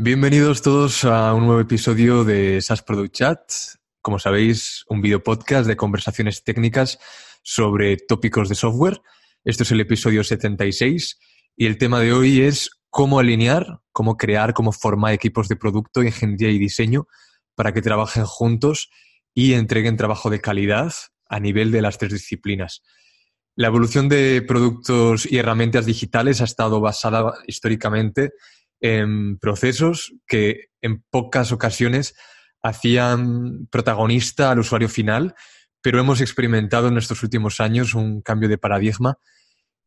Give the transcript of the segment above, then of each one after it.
Bienvenidos todos a un nuevo episodio de SAS Product Chat. Como sabéis, un video podcast de conversaciones técnicas sobre tópicos de software. Este es el episodio 76 y el tema de hoy es cómo alinear, cómo crear, cómo formar equipos de producto, ingeniería y diseño para que trabajen juntos y entreguen trabajo de calidad a nivel de las tres disciplinas. La evolución de productos y herramientas digitales ha estado basada históricamente en procesos que en pocas ocasiones hacían protagonista al usuario final, pero hemos experimentado en estos últimos años un cambio de paradigma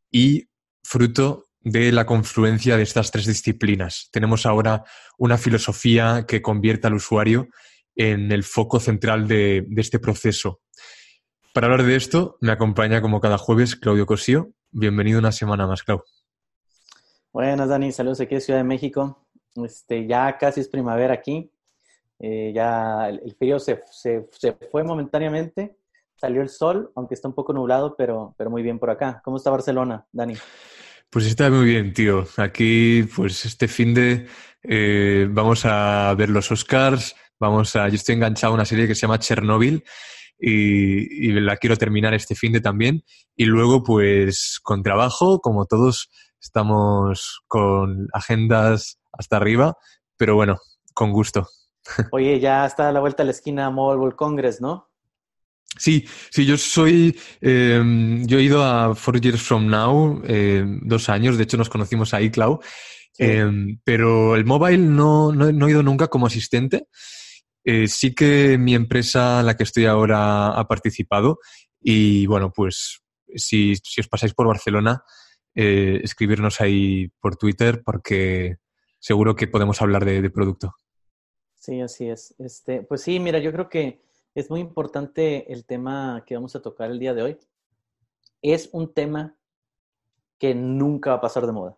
y fruto de la confluencia de estas tres disciplinas. Tenemos ahora una filosofía que convierte al usuario en el foco central de, este proceso. Para hablar de esto, me acompaña como cada jueves Claudio Cosío. Bienvenido una semana más, Claudio. Buenas, Dani. Saludos aquí de Ciudad de México. Este, ya casi es primavera aquí. Eh, ya el, frío se, se, fue momentáneamente. Salió el sol, aunque está un poco nublado, pero, pero muy bien por acá. ¿Cómo está Barcelona, Dani? Pues está muy bien, tío. Aquí, pues este fin de eh, vamos a ver los Oscars. Vamos a. Yo estoy enganchado a una serie que se llama Chernobyl y, y la quiero terminar este fin de también. Y luego, pues, con trabajo, como todos Estamos con agendas hasta arriba, pero bueno, con gusto. Oye, ya está a la vuelta a la esquina Mobile Congress, ¿no? Sí, sí, yo soy, em, yo he ido a Four Years From Now em, dos años, de hecho nos conocimos ahí, Clau, em, pero el mobile no, no, he ido nunca como asistente. Eh, sí que mi empresa, la que estoy ahora, ha participado y bueno, pues si, si os pasáis por Barcelona, eh, escribirnos ahí por Twitter porque seguro que podemos hablar de, producto. Sí, así es. Este, pues sí, mira, yo creo que es muy importante el tema que vamos a tocar el día de hoy. Es un tema que nunca va a pasar de moda,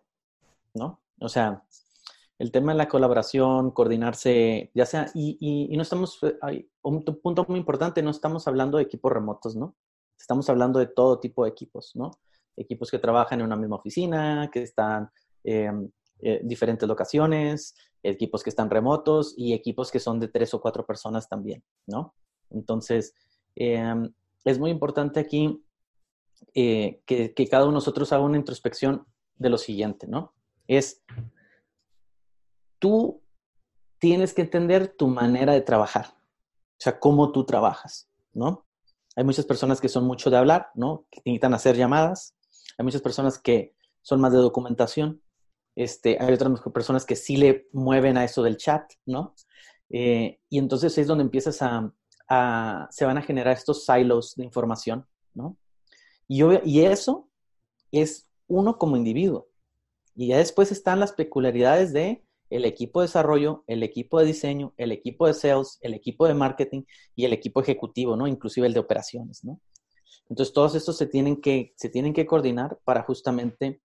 ¿no? O sea, el tema de la colaboración, coordinarse, ya sea, y, y, no estamos, hay un punto muy importante, no estamos hablando de equipos remotos, ¿no? Estamos hablando de todo tipo de equipos, ¿no? Equipos que trabajan en una misma oficina, que están en eh, diferentes locaciones, equipos que están remotos y equipos que son de tres o cuatro personas también, ¿no? Entonces, em, es muy importante aquí eh, que, que, cada uno de nosotros haga una introspección de lo siguiente, ¿no? Es, tú tienes que entender tu manera de trabajar, o sea, cómo tú trabajas, ¿no? Hay muchas personas que son mucho de hablar, ¿no? Que necesitan hacer llamadas, hay muchas personas que son más de documentación. Este, hay otras personas que sí le mueven a eso del chat, ¿no? Eh, y entonces es donde empiezas a, se van a generar estos silos de información, ¿no? Y, y eso es uno como individuo. Y ya después están las peculiaridades de el equipo de desarrollo, el equipo de diseño, el equipo de sales, el equipo de marketing y el equipo ejecutivo, ¿no? Inclusive el de operaciones, ¿no? Entonces, todos estos se tienen que, se tienen que coordinar para justamente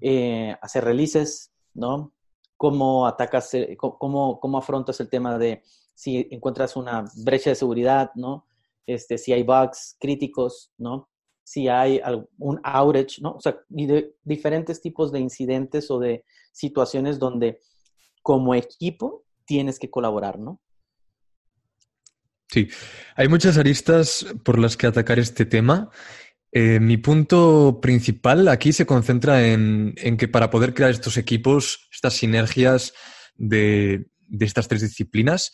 eh, hacer releases, ¿no? Cómo atacas, eh, cómo, afrontas el tema de si encuentras una brecha de seguridad, ¿no? Este, si hay bugs críticos, ¿no? Si hay un outage, ¿no? O sea, diferentes tipos de incidentes o de situaciones donde como equipo tienes que colaborar, ¿no? Sí, hay muchas aristas por las que atacar este tema. Eh, mi punto principal aquí se concentra en, que para poder crear estos equipos, estas sinergias de, estas tres disciplinas,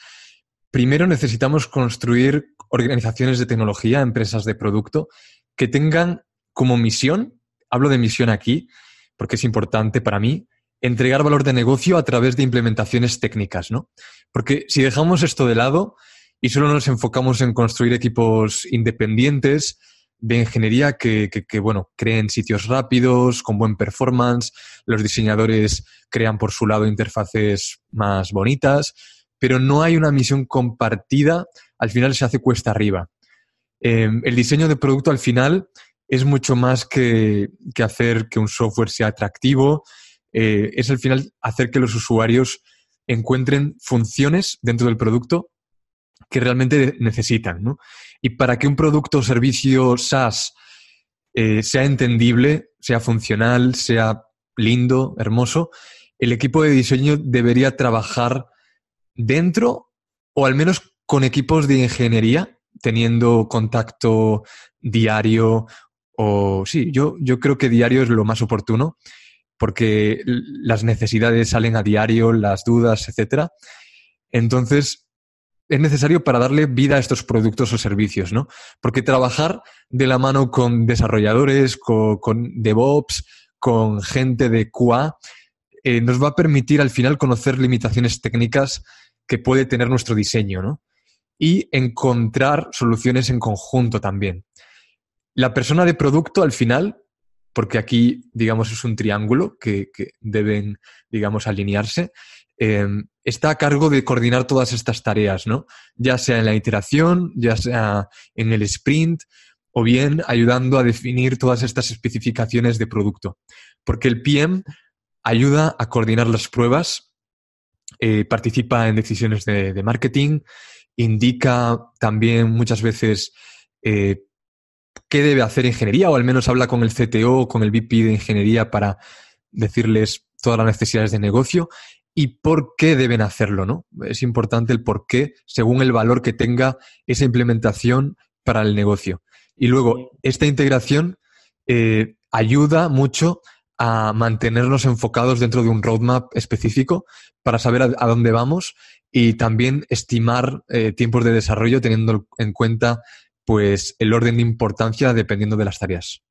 primero necesitamos construir organizaciones de tecnología, empresas de producto, que tengan como misión, hablo de misión aquí, porque es importante para mí, entregar valor de negocio a través de implementaciones técnicas, ¿no? Porque si dejamos esto de lado, y solo nos enfocamos en construir equipos independientes de ingeniería que, bueno, creen sitios rápidos, con buen performance, los diseñadores crean por su lado interfaces más bonitas, pero no hay una misión compartida, al final se hace cuesta arriba. Em, el diseño de producto al final es mucho más que, hacer que un software sea atractivo, eh, es al final hacer que los usuarios encuentren funciones dentro del producto que realmente necesitan. ¿no? Y para que un producto o servicio SaaS eh, sea entendible, sea funcional, sea lindo, hermoso, el equipo de diseño debería trabajar dentro o al menos con equipos de ingeniería, teniendo contacto diario o sí, yo, yo creo que diario es lo más oportuno porque las necesidades salen a diario, las dudas, etcétera. Entonces, es necesario para darle vida a estos productos o servicios, ¿no? Porque trabajar de la mano con desarrolladores, con, DevOps, con gente de QA, eh, nos va a permitir al final conocer limitaciones técnicas que puede tener nuestro diseño, ¿no? Y encontrar soluciones en conjunto también. La persona de producto al final, porque aquí, digamos, es un triángulo que, deben, digamos, alinearse, eh, está a cargo de coordinar todas estas tareas, ¿no? Ya sea en la iteración, ya sea en el sprint, o bien ayudando a definir todas estas especificaciones de producto. Porque el PM ayuda a coordinar las pruebas, eh, participa en decisiones de, marketing, indica también muchas veces eh, qué debe hacer ingeniería, o al menos habla con el CTO o con el VP de ingeniería para decirles todas las necesidades de negocio y por qué deben hacerlo, ¿no? Es importante el por qué según el valor que tenga esa implementación para el negocio. Y luego, esta integración eh, ayuda mucho a mantenernos enfocados dentro de un roadmap específico para saber a, dónde vamos y también estimar eh, tiempos de desarrollo teniendo en cuenta pues el orden de importancia dependiendo de las tareas.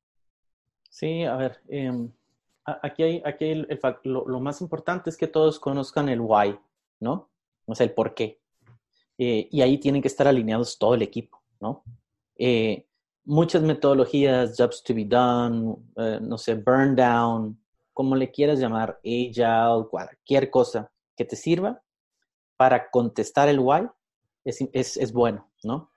Sí, a ver, em, aquí hay, aquí lo, más importante es que todos conozcan el why, ¿no? O sea, el por qué. Eh, y ahí tienen que estar alineados todo el equipo, ¿no? Eh, muchas metodologías, jobs to be done, eh, no sé, burn down, como le quieras llamar, agile, cualquier cosa que te sirva para contestar el why es, es bueno, ¿no?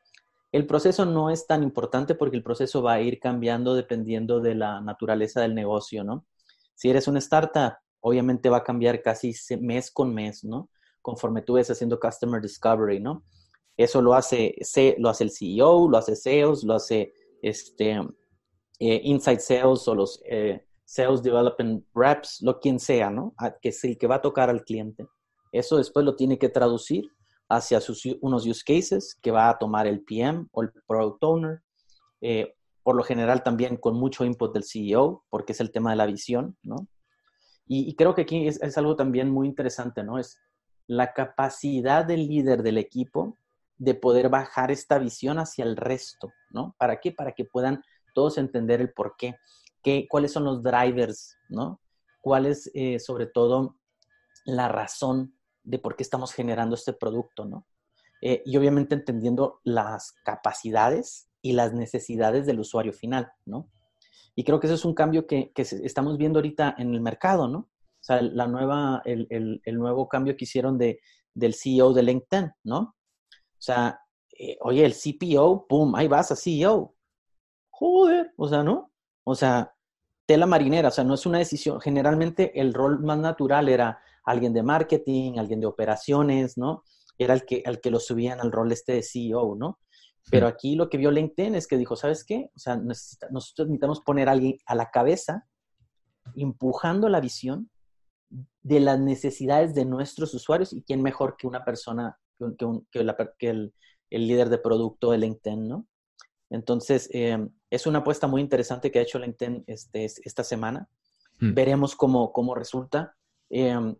El proceso no es tan importante porque el proceso va a ir cambiando dependiendo de la naturaleza del negocio, ¿no? Si eres una startup, obviamente va a cambiar casi mes con mes, ¿no? Conforme tú ves haciendo Customer Discovery, ¿no? Eso lo hace, lo hace el CEO, lo hace sales, lo hace este, eh, Inside Sales o los eh, Sales Development Reps, lo quien sea, ¿no? Que es el que va a tocar al cliente. Eso después lo tiene que traducir hacia unos use cases que va a tomar el PM o el Product Owner. Eh, por lo general también con mucho input del CEO, porque es el tema de la visión, ¿no? Y, creo que aquí es, algo también muy interesante, ¿no? Es la capacidad del líder del equipo de poder bajar esta visión hacia el resto, ¿no? ¿Para qué? Para que puedan todos entender el por qué, qué cuáles son los drivers, ¿no? ¿Cuál es, eh, sobre todo, la razón de por qué estamos generando este producto, ¿no? Eh, y obviamente entendiendo las capacidades y las necesidades del usuario final, ¿no? Y creo que eso es un cambio que, estamos viendo ahorita en el mercado, ¿no? O sea, la nueva, el, nuevo cambio que hicieron de, del CEO de LinkedIn, ¿no? O sea, eh, oye, el CPO, ¡pum! Ahí vas a CEO. Joder, o sea, ¿no? O sea, tela marinera, o sea, no es una decisión. Generalmente el rol más natural era alguien de marketing, alguien de operaciones, ¿no? Era el que, el que lo subían al rol este de CEO, ¿no? Pero aquí lo que vio LinkedIn es que dijo, ¿sabes qué? O sea, nosotros necesitamos poner a alguien a la cabeza, empujando la visión de las necesidades de nuestros usuarios y quién mejor que una persona, que, el, líder de producto de LinkedIn, ¿no? Entonces, eh, es una apuesta muy interesante que ha hecho LinkedIn este, esta semana. Hmm. Veremos cómo, cómo resulta. Eh,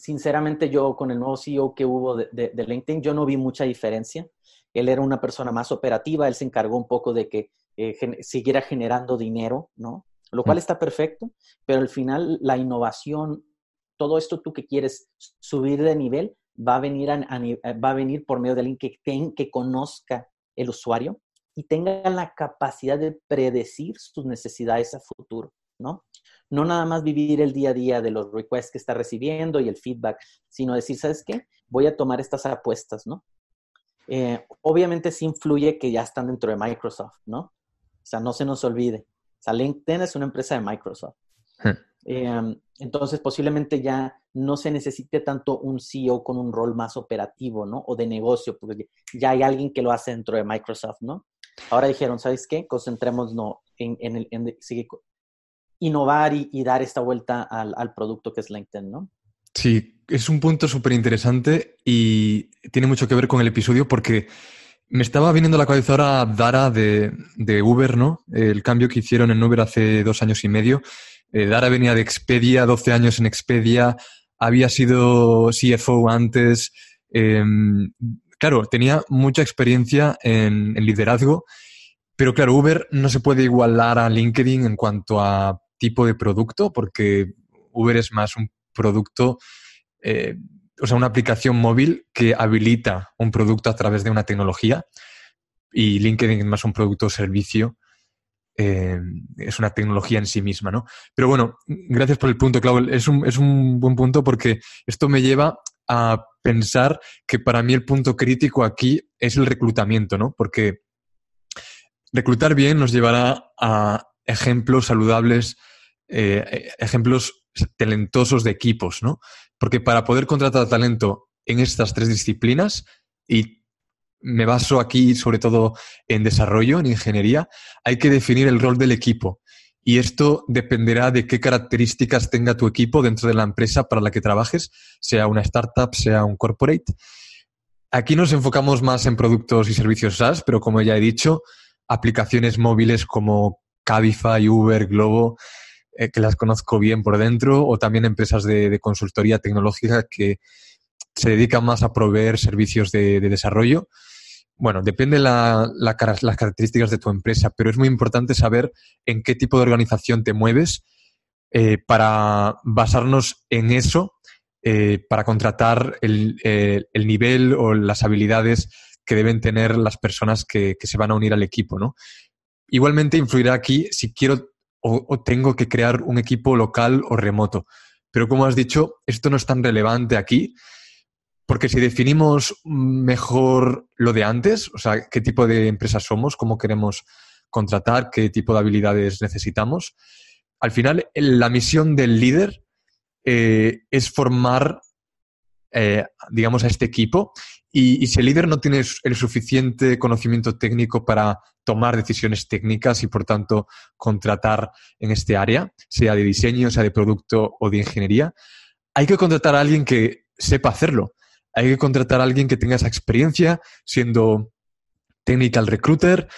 sinceramente, yo con el nuevo CEO que hubo de, de LinkedIn, yo no vi mucha diferencia. Él era una persona más operativa, él se encargó un poco de que eh, siguiera generando dinero, ¿no? Lo cual está perfecto, pero al final la innovación, todo esto tú que quieres subir de nivel, va a venir, va a venir por medio de alguien que, que conozca el usuario y tenga la capacidad de predecir sus necesidades a futuro, ¿no? No nada más vivir el día a día de los requests que está recibiendo y el feedback, sino decir, ¿sabes qué? Voy a tomar estas apuestas, ¿no? Eh, obviamente sí influye que ya están dentro de Microsoft, ¿no? O sea, no se nos olvide. O sea, LinkedIn es una empresa de Microsoft. Eh, entonces, posiblemente ya no se necesite tanto un CEO con un rol más operativo, ¿no? O de negocio, porque ya hay alguien que lo hace dentro de Microsoft, ¿no? Ahora dijeron, ¿sabes qué? Concentrémonos en, en, en, innovar y, dar esta vuelta al, producto que es LinkedIn, ¿no? Sí, es un punto súper interesante y tiene mucho que ver con el episodio porque me estaba viniendo a la cabeza ahora Dara de, Uber, ¿no? El cambio que hicieron en Uber hace dos años y medio. Eh, Dara venía de Expedia, 12 años en Expedia, había sido CFO antes. Em, claro, tenía mucha experiencia en, en liderazgo, pero claro, Uber no se puede igualar a LinkedIn en cuanto a tipo de producto, porque Uber es más un producto, eh, o sea, una aplicación móvil que habilita un producto a través de una tecnología y LinkedIn es más un producto o servicio, eh, es una tecnología en sí misma, ¿no? Pero bueno, gracias por el punto, Clau. Es un, es un buen punto porque esto me lleva a pensar que para mí el punto crítico aquí es el reclutamiento, ¿no? Porque reclutar bien nos llevará a ejemplos saludables, eh, ejemplos talentosos de equipos, ¿no? Porque para poder contratar talento en estas tres disciplinas, y me baso aquí sobre todo en desarrollo, en ingeniería, hay que definir el rol del equipo. Y esto dependerá de qué características tenga tu equipo dentro de la empresa para la que trabajes, sea una startup, sea un corporate. Aquí nos enfocamos más en productos y servicios SaaS, pero como ya he dicho, aplicaciones móviles como Cabify, Uber, Globo, eh, que las conozco bien por dentro, o también empresas de, consultoría tecnológica que se dedican más a proveer servicios de, desarrollo. Bueno, depende la, las características de tu empresa, pero es muy importante saber en qué tipo de organización te mueves eh, para basarnos en eso, eh, para contratar el, nivel o las habilidades que deben tener las personas que, que, se van a unir al equipo, ¿no? Igualmente influirá aquí si quiero o, tengo que crear un equipo local o remoto. Pero como has dicho, esto no es tan relevante aquí, porque si definimos mejor lo de antes, o sea, qué tipo de empresa somos, cómo queremos contratar, qué tipo de habilidades necesitamos, al final la misión del líder eh, es formar, eh, digamos, a este equipo y, si el líder no tiene el suficiente conocimiento técnico para tomar decisiones técnicas y, por tanto, contratar en este área, sea de diseño, sea de producto o de ingeniería, hay que contratar a alguien que sepa hacerlo. Hay que contratar a alguien que tenga esa experiencia siendo technical recruiter.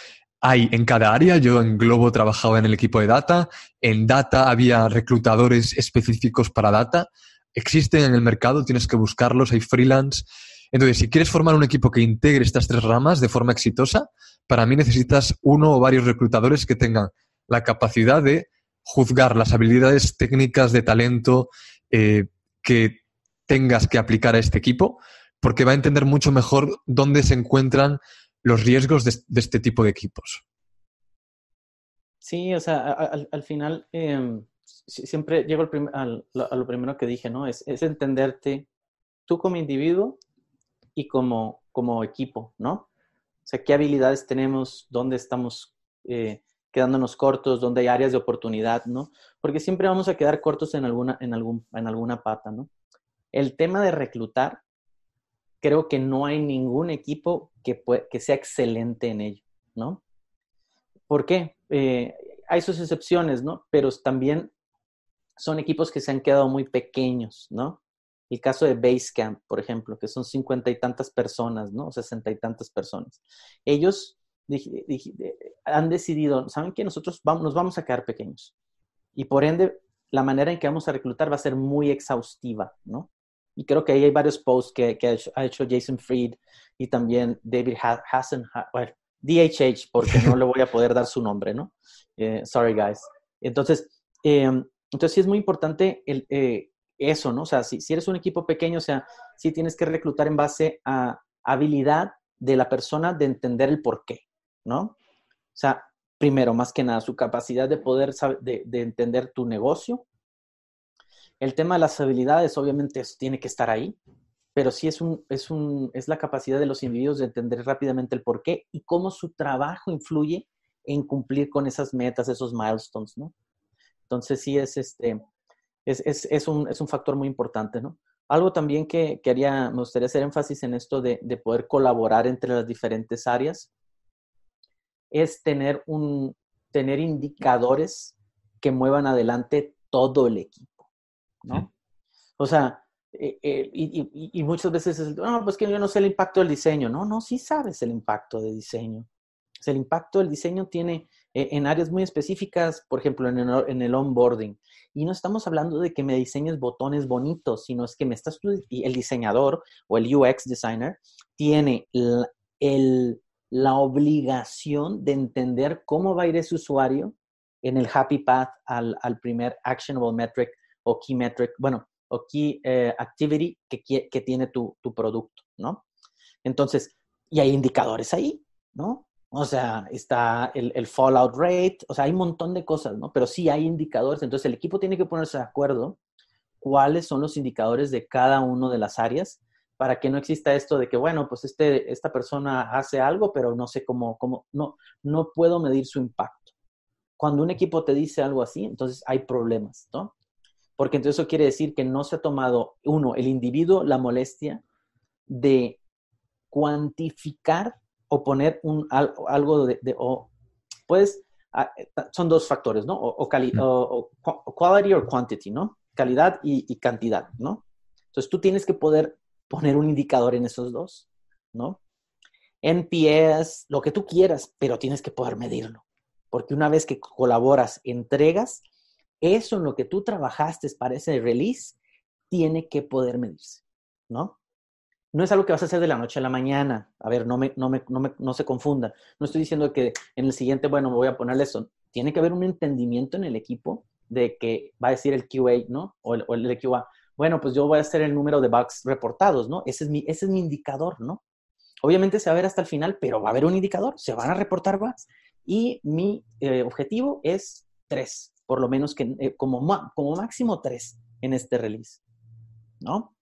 Hay en cada área, yo en Globo trabajaba en el equipo de data, en data había reclutadores específicos para data, existen en el mercado, tienes que buscarlos, hay freelance. Entonces, si quieres formar un equipo que integre estas tres ramas de forma exitosa, para mí necesitas uno o varios reclutadores que tengan la capacidad de juzgar las habilidades técnicas de talento eh, que tengas que aplicar a este equipo, porque va a entender mucho mejor dónde se encuentran los riesgos de, este tipo de equipos. Sí, o sea, al, final em, siempre llego a lo primero que dije, ¿no? Es entenderte tú como individuo y como, como equipo, ¿no? O sea, qué habilidades tenemos, dónde estamos eh, quedándonos cortos, dónde hay áreas de oportunidad, ¿no? Porque siempre vamos a quedar cortos en alguna, en algún, en alguna pata, ¿no? El tema de reclutar, creo que no hay ningún equipo que, que sea excelente en ello, ¿no? ¿Por qué? Eh, hay sus excepciones, ¿no? Pero también son equipos que se han quedado muy pequeños, ¿no? El caso de Basecamp, por ejemplo, que son cincuenta y tantas personas, ¿no? Sesenta y tantas personas. Ellos han decidido, ¿saben que Nosotros vamos, nos vamos a quedar pequeños. Y por ende, la manera en que vamos a reclutar va a ser muy exhaustiva, ¿no? Y creo que ahí hay varios posts que, ha, hecho, Jason Fried y también David Hassan, DHH, porque no le voy a poder dar su nombre, ¿no? Eh, sorry, guys. Entonces, eh, entonces sí es muy importante el, eh, eso, ¿no? O sea, si, si, eres un equipo pequeño, o sea, sí tienes que reclutar en base a habilidad de la persona de entender el por qué, ¿no? O sea, primero, más que nada, su capacidad de poder de, de, entender tu negocio. El tema de las habilidades, obviamente, eso tiene que estar ahí, pero sí es, un, es, un, es la capacidad de los individuos de entender rápidamente el por qué y cómo su trabajo influye en cumplir con esas metas, esos milestones, ¿no? Entonces sí es este, es, un, factor muy importante, ¿no? Algo también que, quería me gustaría hacer énfasis en esto de, poder colaborar entre las diferentes áreas, es tener, un, tener indicadores que muevan adelante todo el equipo, ¿no? O sea, eh, eh, y, muchas veces es, no, pues que yo no sé el impacto del diseño. No, no, sí sabes el impacto del diseño. O sea, el impacto del diseño tiene en áreas muy específicas, por ejemplo, en el, onboarding. Y no estamos hablando de que me diseñes botones bonitos, sino es que me estás, el diseñador o el UX designer tiene la obligación de entender cómo va a ir ese usuario en el happy path al, primer actionable metric o key metric, bueno, o key eh, activity que, que tiene tu, tu, producto, ¿no? Entonces, y hay indicadores ahí, ¿no? O sea, está el, el, fallout rate, o sea, hay un montón de cosas, ¿no? Pero sí hay indicadores, entonces el equipo tiene que ponerse de acuerdo cuáles son los indicadores de cada una de las áreas para que no exista esto de que, bueno, pues este, esta persona hace algo, pero no sé cómo, cómo, no, no puedo medir su impacto. Cuando un equipo te dice algo así, entonces hay problemas, ¿no? Porque entonces eso quiere decir que no se ha tomado, uno, el individuo la molestia de cuantificar o poner un, algo de, o, pues, son dos factores, ¿no? O, o, quality o quantity, ¿no? Calidad y, y cantidad, ¿no? Entonces tú tienes que poder poner un indicador en esos dos, ¿no? NPS, lo que tú quieras, pero tienes que poder medirlo. Porque una vez que colaboras, entregas, eso en lo que tú trabajaste para ese release, tiene que poder medirse, ¿no? No es algo que vas a hacer de la noche a la mañana. A ver, no, me, no, me, no, se confunda. No estoy diciendo que en el siguiente, bueno, me voy a ponerle eso. Tiene que haber un entendimiento en el equipo de que va a decir el QA, ¿no? O el, o el QA, bueno, pues yo voy a hacer el número de bugs reportados, ¿no? Ese es mi, ese es mi indicador, ¿no? Obviamente se va a ver hasta el final, pero va a haber un indicador, se van a reportar bugs y mi eh, objetivo es tres, por lo menos que eh, como, como máximo tres en este release, ¿no?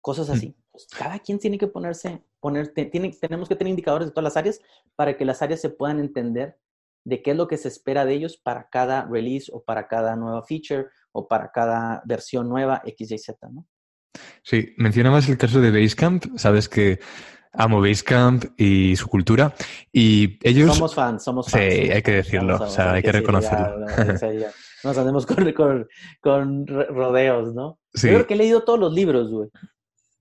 Cosas así. Pues cada quien tiene que ponerse, poner, tiene, tenemos que tener indicadores de todas las áreas para que las áreas se puedan entender de qué es lo que se espera de ellos para cada release o para cada nueva feature o para cada versión nueva X, Y, Z, ¿no? Sí, mencionabas el caso de Basecamp, sabes que amo Basecamp y su cultura y ellos... Somos fans, somos fans. Sí, hay que decirlo, o sea, hay que, reconocerlo. nos andemos con, con, rodeos, ¿no? Sí. Yo creo que he leído todos los libros, güey.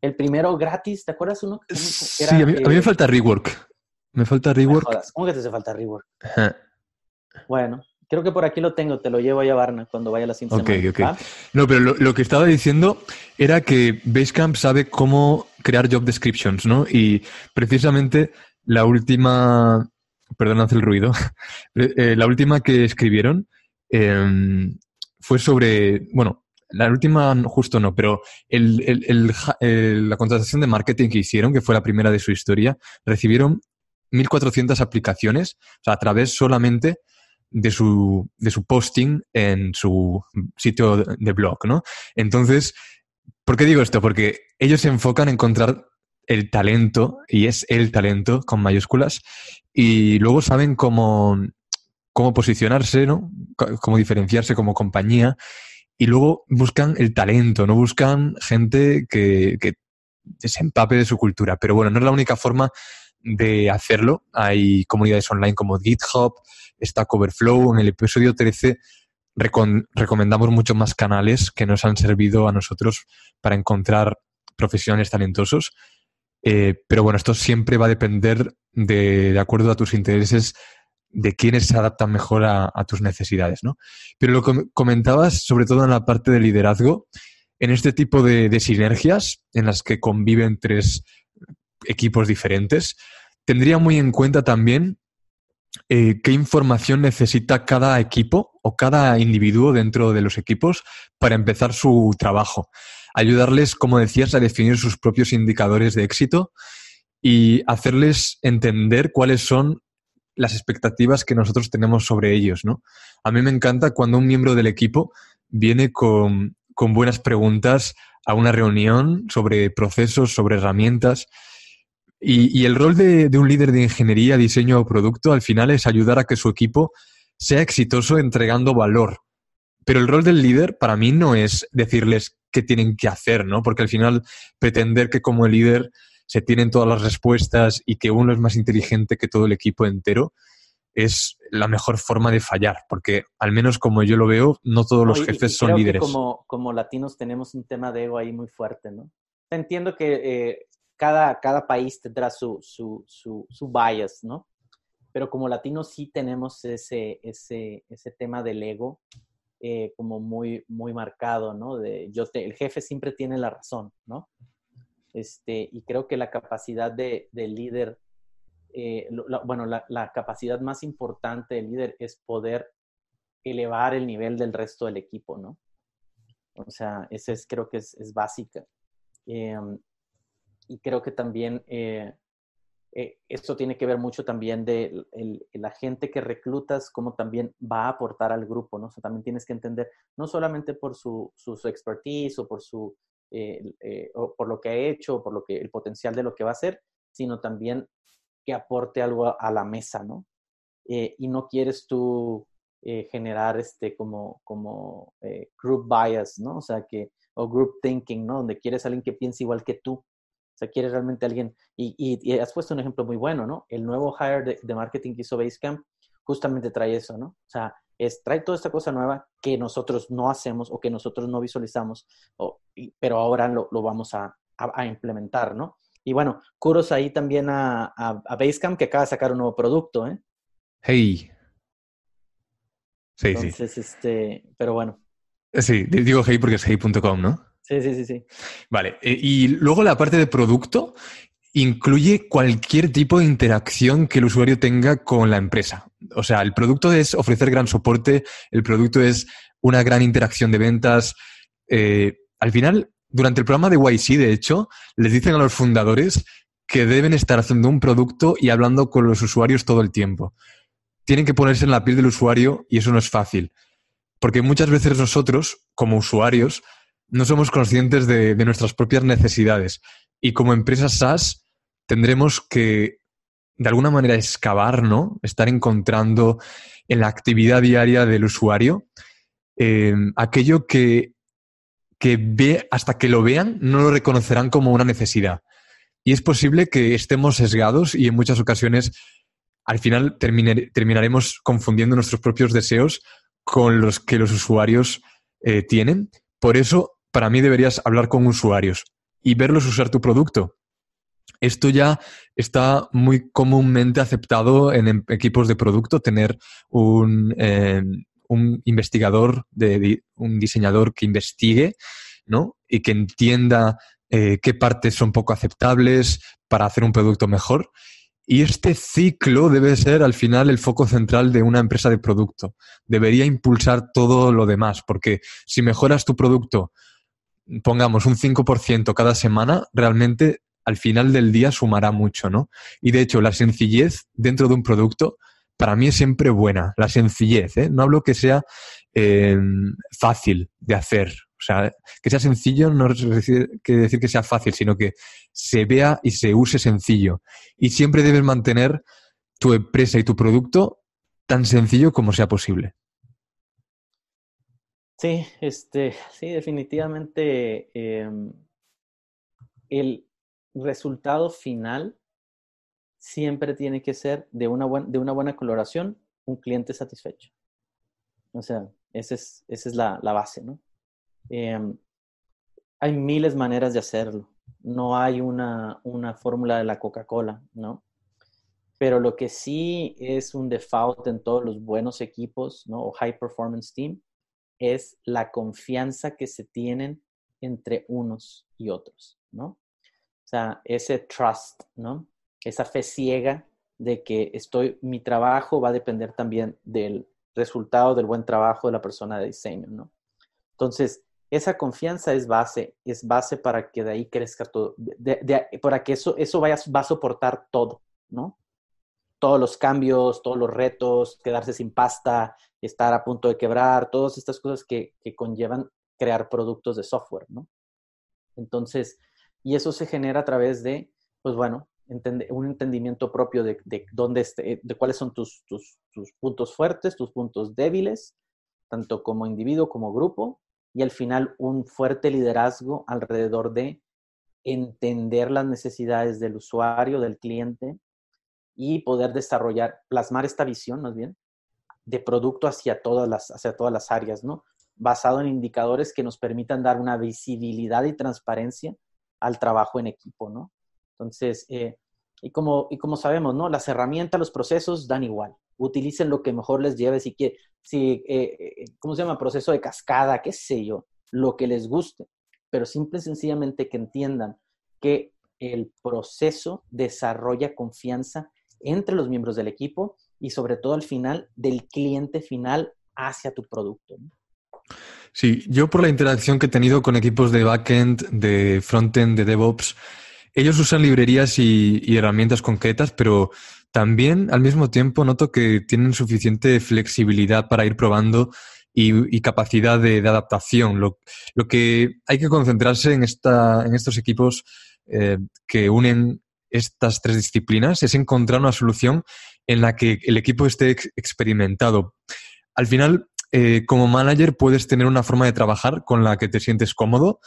El primero gratis, ¿te acuerdas uno? sí, a mí, me falta rework. Me falta rework. ¿Cómo que te hace falta rework? Bueno, Creo que por aquí lo tengo, te lo llevo a Varna cuando vaya a la siguiente Ok, ok. No, pero lo, que estaba diciendo era que Basecamp sabe cómo crear job descriptions, ¿no? Y precisamente la última, perdonad el ruido, eh, la última que escribieron em, fue sobre, bueno, la última justo no, pero la contratación de marketing que hicieron, que fue la primera de su historia, recibieron 1.400 aplicaciones, a través solamente de su, de su posting en su sitio de blog, ¿no? Entonces, ¿por qué digo esto? Porque ellos se enfocan en encontrar el talento, y es el talento con mayúsculas, y luego saben cómo, cómo posicionarse, ¿no? Cómo diferenciarse como compañía, y luego buscan el talento, no buscan gente que, que se empape de su cultura. Pero bueno, no es la única forma de hacerlo. Hay comunidades online como GitHub, está Coverflow. En el episodio 13 recomendamos muchos más canales que nos han servido a nosotros para encontrar profesionales talentosos. Eh, pero bueno, esto siempre va a depender de, de, acuerdo a tus intereses, de quiénes se adaptan mejor a, tus necesidades, ¿no? Pero lo que comentabas, sobre todo en la parte de liderazgo, en este tipo de, sinergias en las que conviven tres equipos diferentes, tendría muy en cuenta también eh, qué información necesita cada equipo o cada individuo dentro de los equipos para empezar su trabajo. Ayudarles, como decías, a definir sus propios indicadores de éxito y hacerles entender cuáles son las expectativas que nosotros tenemos sobre ellos, ¿no? A mí me encanta cuando un miembro del equipo viene con, con buenas preguntas a una reunión sobre procesos, sobre herramientas, y, el rol de, un líder de ingeniería, diseño o producto al final es ayudar a que su equipo sea exitoso entregando valor. Pero el rol del líder para mí no es decirles qué tienen que hacer, ¿no? Porque al final pretender que como líder se tienen todas las respuestas y que uno es más inteligente que todo el equipo entero, es la mejor forma de fallar, porque al menos como yo lo veo, no todos los jefes son líderes. como, como latinos tenemos un tema de ego ahí muy fuerte, ¿no? Entiendo que eh, cada, cada país tendrá su, su, su, su, bias, ¿no? Pero como latinos sí tenemos ese, ese, ese tema del ego eh, como muy, muy marcado, ¿no? De yo el jefe siempre tiene la razón, ¿no? Este, y creo que la capacidad de, líder, eh, bueno, la, la, capacidad más importante del líder es poder elevar el nivel del resto del equipo, ¿no? O sea, esa es, creo que es, es básica. Em, y creo que también eh, eh, esto tiene que ver mucho también de la gente que reclutas, cómo también va a aportar al grupo, ¿no? O sea, también tienes que entender, no solamente por su, su, expertise o por, su, eh, o por lo que ha hecho, por lo que, el potencial de lo que va a hacer, sino también que aporte algo a, la mesa, ¿no? y no quieres tú generar este como, como group bias, ¿no? O sea, que o group thinking, ¿no? Donde quieres alguien que piense igual que tú. O sea, quieres realmente alguien, y, y, has puesto un ejemplo muy bueno, ¿no? El nuevo hire de, marketing que hizo Basecamp justamente trae eso, ¿no? O sea, es, trae toda esta cosa nueva que nosotros no hacemos o que nosotros no visualizamos, o, pero ahora lo, lo vamos a, a, implementar, ¿no? Y bueno, curos ahí también a, a, Basecamp que acaba de sacar un nuevo producto, ¿eh? Hey. Sí, Entonces, este, pero bueno, Sí, digo hey porque es hey.com, ¿no? Sí, sí, sí, sí. Vale, e, y luego la parte de producto incluye cualquier tipo de interacción que el usuario tenga con la empresa. O sea, el producto es ofrecer gran soporte, el producto es una gran interacción de ventas. Eh, al final, durante el programa de YC, de hecho, les dicen a los fundadores que deben estar haciendo un producto y hablando con los usuarios todo el tiempo. Tienen que ponerse en la piel del usuario y eso no es fácil. Porque muchas veces nosotros, como usuarios, no somos conscientes de, nuestras propias necesidades. Y como empresa SaaS, tendremos que, de alguna manera, excavar, ¿no? Estar encontrando en la actividad diaria del usuario eh, aquello que, que ve, hasta que lo vean, no lo reconocerán como una necesidad. Y es posible que estemos sesgados y en muchas ocasiones al final terminaremos confundiendo nuestros propios deseos con los que los usuarios eh, tienen. Por eso, para mí deberías hablar con usuarios y verlos usar tu producto. Esto ya está muy comúnmente aceptado en em, equipos de producto, tener un, em, un investigador, de, un diseñador que investigue ¿no? y que entienda eh, qué partes son poco aceptables para hacer un producto mejor. Y este ciclo debe ser al final el foco central de una empresa de producto. Debería impulsar todo lo demás, porque si mejoras tu producto, pongamos un 5% cada semana, realmente al final del día sumará mucho, ¿no? Y de hecho, la sencillez dentro de un producto para mí es siempre buena, la sencillez, ¿eh? No hablo que sea eh, fácil de hacer, o sea, que sea sencillo no que, decir que sea fácil, sino que se vea y se use sencillo. Y siempre debes mantener tu empresa y tu producto tan sencillo como sea posible. Sí, este, sí, definitivamente em, el resultado final siempre tiene que ser de una, de una buena coloración, un cliente satisfecho. O sea, esa es, esa es la, la base, ¿no? Em, hay miles de maneras de hacerlo. No hay una, una fórmula de la Coca-Cola, ¿no? Pero lo que sí es un default en todos los buenos equipos, ¿no? O high performance team, es la confianza que se tienen entre unos y otros, ¿no? Sea, ese trust, ¿no? Esa fe ciega de que estoy, mi trabajo va a depender también del resultado del buen trabajo de la persona de diseño, ¿no? Entonces, esa confianza es base, es base para que de ahí crezca todo, para que eso, eso vaya, va a soportar todo, ¿no? Todos los cambios, todos los retos, quedarse sin pasta, estar a punto de quebrar, todas estas cosas que, conllevan crear productos de software, ¿no? Entonces, y eso se genera a través de, pues bueno, un entendimiento propio de, dónde este, de cuáles son tus, tus, tus puntos fuertes, tus puntos débiles, tanto como individuo como grupo, y al final un fuerte liderazgo alrededor de entender las necesidades del usuario, del cliente, y poder desarrollar, plasmar esta visión más bien de producto hacia todas las, hacia todas las áreas, ¿no? Basado en indicadores que nos permitan dar una visibilidad y transparencia al trabajo en equipo, ¿no? Entonces, eh, y, como, y como sabemos, ¿no? Las herramientas, los procesos dan igual. Utilicen lo que mejor les lleve, si, que, si eh, eh, ¿cómo se llama? Proceso de cascada, qué sé yo, lo que les guste. Pero simple y sencillamente que entiendan que el proceso desarrolla confianza entre los miembros del equipo y sobre todo al final del cliente final hacia tu producto. Sí, yo por la interacción que he tenido con equipos de backend, de frontend, de DevOps, ellos usan librerías y, herramientas concretas, pero también al mismo tiempo noto que tienen suficiente flexibilidad para ir probando y, capacidad de, adaptación. Lo, que hay que concentrarse en, estos equipos eh, que unen estas tres disciplinas es encontrar una solución en la que el equipo esté experimentado. Al final, eh, como manager puedes tener una forma de trabajar con la que te sientes cómodo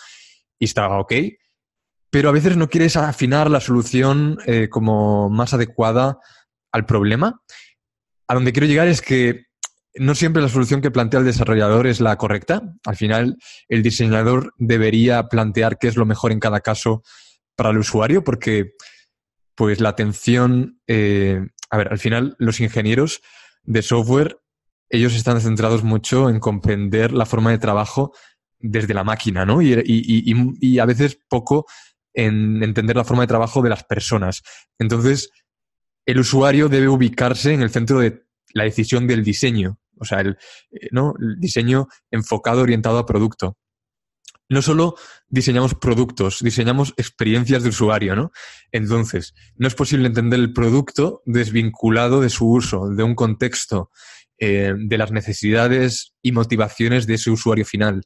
y está ok, pero a veces no quieres afinar la solución eh, como más adecuada al problema. A donde quiero llegar es que no siempre la solución que plantea el desarrollador es la correcta. Al final, el diseñador debería plantear qué es lo mejor en cada caso para el usuario, porque pues la atención, eh, a ver, al final los ingenieros de software ellos están centrados mucho en comprender la forma de trabajo desde la máquina, ¿no? Y, a veces poco en entender la forma de trabajo de las personas. Entonces, el usuario debe ubicarse en el centro de la decisión del diseño, o sea, el, eh, ¿no? el diseño enfocado, orientado a producto. No solo diseñamos productos, diseñamos experiencias de usuario, ¿no? Entonces, no es posible entender el producto desvinculado de su uso, de un contexto, eh, de las necesidades y motivaciones de ese usuario final.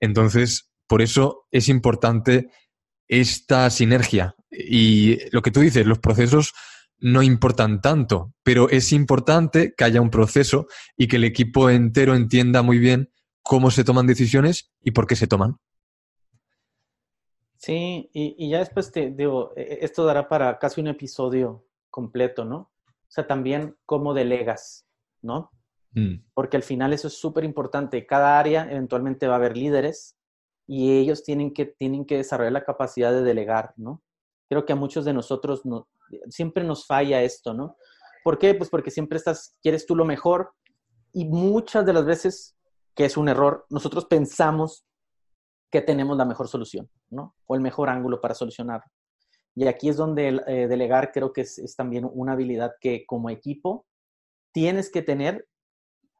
Entonces, por eso es importante esta sinergia. Y lo que tú dices, los procesos no importan tanto, pero es importante que haya un proceso y que el equipo entero entienda muy bien cómo se toman decisiones y por qué se toman. Sí, y, ya después te digo, e, esto dará para casi un episodio completo, ¿no? O sea, también cómo delegas. ¿No? Mm. Porque al final eso es súper importante. Cada área eventualmente va a haber líderes y ellos tienen que, tienen que desarrollar la capacidad de delegar, ¿no? Creo que a muchos de nosotros no, siempre nos falla esto, ¿no? ¿Por qué? Pues porque siempre estás, quieres tú lo mejor y muchas de las veces, que es un error, nosotros pensamos que tenemos la mejor solución, ¿no? O el mejor ángulo para solucionarlo. Y aquí es donde eh, delegar creo que es, también una habilidad que como equipo tienes que tener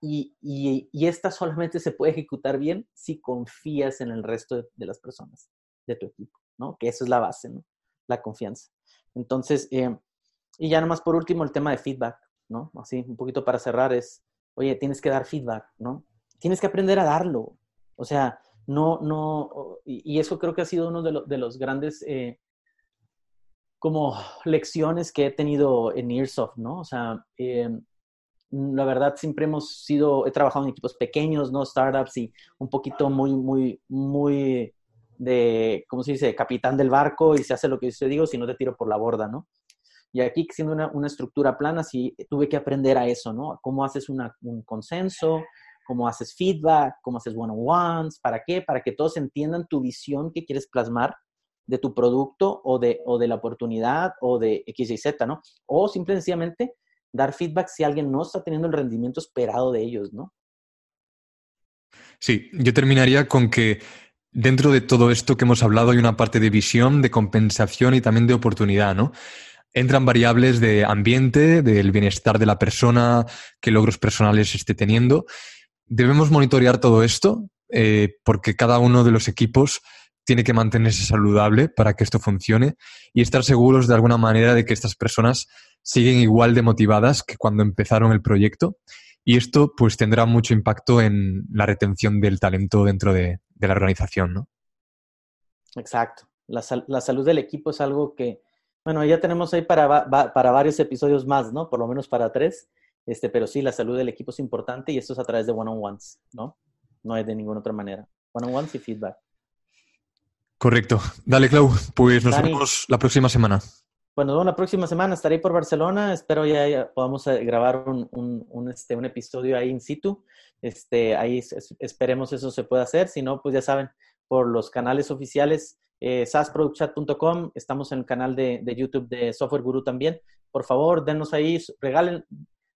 y, y, esta solamente se puede ejecutar bien si confías en el resto de, las personas de tu equipo, ¿no? Que eso es la base, ¿no? La confianza. Entonces, eh, y ya nomás por último el tema de feedback, ¿no? Así, un poquito para cerrar es, oye, tienes que dar feedback, ¿no? Tienes que aprender a darlo. O sea, no, no, y, eso creo que ha sido uno de, los grandes eh, como lecciones que he tenido en Earsoft, ¿no? O sea, eh, la verdad siempre hemos sido, he trabajado en equipos pequeños, ¿no? Startups y un poquito muy, muy, muy de, ¿cómo se dice? Capitán del barco y se hace lo que yo digo, si no te tiro por la borda, ¿no? Y aquí, siendo una, una estructura plana, sí tuve que aprender a eso, ¿no? Cómo haces un consenso, cómo haces feedback, cómo haces one-on-ones, ¿para qué? Para que todos entiendan tu visión que quieres plasmar de tu producto o de, o de la oportunidad o de X y Z, ¿no? O simplemente dar feedback si alguien no está teniendo el rendimiento esperado de ellos, ¿no? Sí, yo terminaría con que dentro de todo esto que hemos hablado hay una parte de visión, de compensación y también de oportunidad, ¿no? Entran variables de ambiente, del bienestar de la persona, qué logros personales esté teniendo. Debemos monitorear todo esto eh, porque cada uno de los equipos tiene que mantenerse saludable para que esto funcione y estar seguros de alguna manera de que estas personas siguen igual de motivadas que cuando empezaron el proyecto y esto pues tendrá mucho impacto en la retención del talento dentro de, la organización, ¿no? Exacto. La, salud del equipo es algo que, bueno, ya tenemos ahí para, para varios episodios más, ¿no? Por lo menos para tres. Este, pero sí, la salud del equipo es importante y esto es a través de one-on-ones, ¿no? No es de ninguna otra manera. One-on-ones y feedback. Correcto. Dale, Clau. Pues nos vemos la próxima semana. vemos la próxima semana. Estaré por Barcelona. Espero ya, podamos eh, grabar un, este, un episodio ahí in situ. Este, ahí esperemos eso se pueda hacer. Si no, pues ya saben, por los canales oficiales, eh, sasproductchat.com. Estamos en el canal de, de, YouTube de Software Guru también. Por favor, denos ahí, regalen,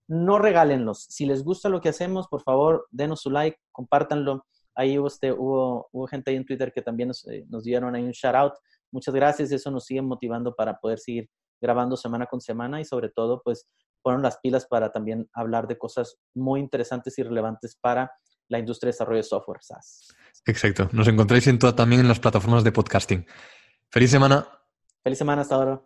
no regálenlos. Si les gusta lo que hacemos, por favor, denos su like, compártanlo. Ahí hubo, este, hubo, hubo gente ahí en Twitter que también nos, eh, nos dieron ahí un shout out Muchas gracias, eso nos sigue motivando para poder seguir grabando semana con semana y sobre todo, pues, poner las pilas para también hablar de cosas muy interesantes y relevantes para la industria de desarrollo de software SaaS. Exacto. Nos encontráis en toda, también en las plataformas de podcasting. Feliz semana. Feliz semana hasta ahora.